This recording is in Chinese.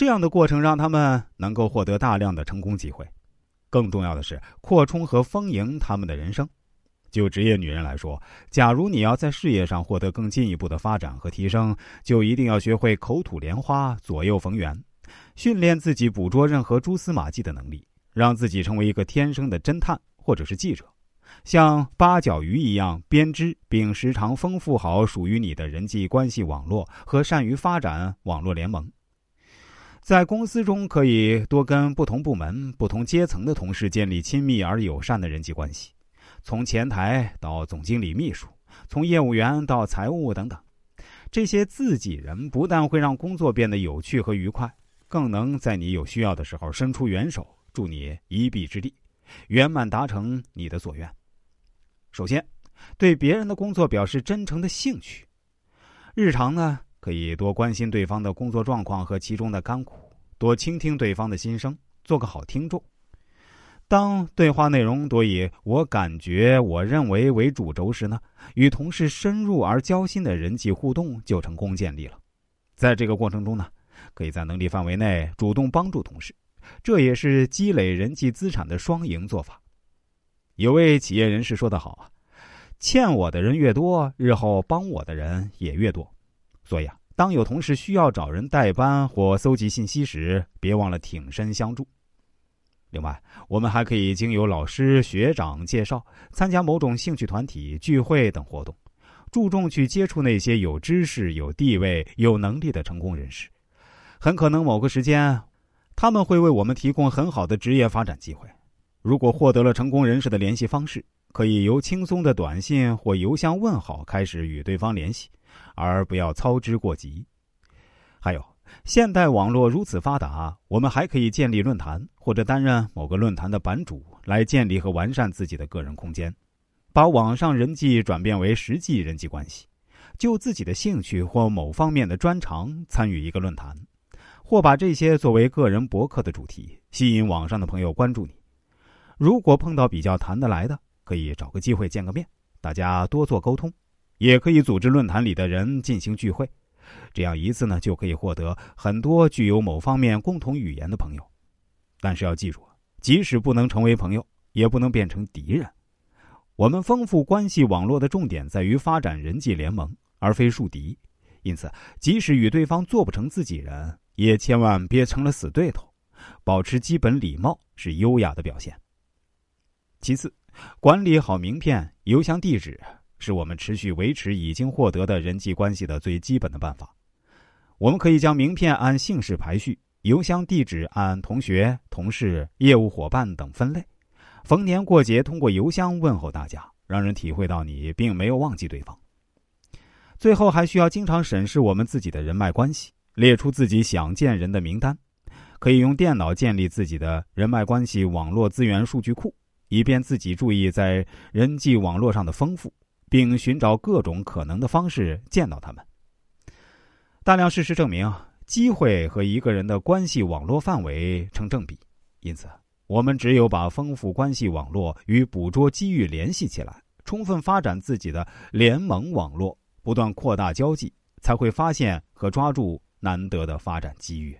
这样的过程让他们能够获得大量的成功机会。更重要的是，扩充和丰盈他们的人生。就职业女人来说，假如你要在事业上获得更进一步的发展和提升，就一定要学会口吐莲花、左右逢源，训练自己捕捉任何蛛丝马迹的能力，让自己成为一个天生的侦探或者是记者，像八角鱼一样编织并时常丰富好属于你的人际关系网络和善于发展网络联盟。在公司中，可以多跟不同部门、不同阶层的同事建立亲密而友善的人际关系。从前台到总经理秘书，从业务员到财务等等，这些自己人不但会让工作变得有趣和愉快，更能在你有需要的时候伸出援手，助你一臂之力，圆满达成你的所愿。首先，对别人的工作表示真诚的兴趣。日常呢，可以多关心对方的工作状况和其中的甘苦，多倾听对方的心声，做个好听众。当对话内容多以“我感觉”“我认为”为主轴时呢，与同事深入而交心的人际互动就成功建立了。在这个过程中呢，可以在能力范围内主动帮助同事，这也是积累人际资产的双赢做法。有位企业人士说得好啊：“欠我的人越多，日后帮我的人也越多。”所以啊，当有同事需要找人代班或搜集信息时，别忘了挺身相助。另外，我们还可以经由老师、学长介绍，参加某种兴趣团体、聚会等活动，注重去接触那些有知识、有地位、有能力的成功人士。很可能某个时间，他们会为我们提供很好的职业发展机会。如果获得了成功人士的联系方式，可以由轻松的短信或邮箱问好开始与对方联系，而不要操之过急。还有。现代网络如此发达，我们还可以建立论坛，或者担任某个论坛的版主，来建立和完善自己的个人空间，把网上人际转变为实际人际关系。就自己的兴趣或某方面的专长参与一个论坛，或把这些作为个人博客的主题，吸引网上的朋友关注你。如果碰到比较谈得来的，可以找个机会见个面，大家多做沟通，也可以组织论坛里的人进行聚会。这样一次呢，就可以获得很多具有某方面共同语言的朋友。但是要记住，即使不能成为朋友，也不能变成敌人。我们丰富关系网络的重点在于发展人际联盟，而非树敌。因此，即使与对方做不成自己人，也千万别成了死对头。保持基本礼貌是优雅的表现。其次，管理好名片、邮箱地址。是我们持续维持已经获得的人际关系的最基本的办法。我们可以将名片按姓氏排序，邮箱地址按同学、同事、业务伙伴等分类。逢年过节通过邮箱问候大家，让人体会到你并没有忘记对方。最后还需要经常审视我们自己的人脉关系，列出自己想见人的名单。可以用电脑建立自己的人脉关系网络资源数据库，以便自己注意在人际网络上的丰富。并寻找各种可能的方式见到他们。大量事实证明，机会和一个人的关系网络范围成正比。因此，我们只有把丰富关系网络与捕捉机遇联系起来，充分发展自己的联盟网络，不断扩大交际，才会发现和抓住难得的发展机遇。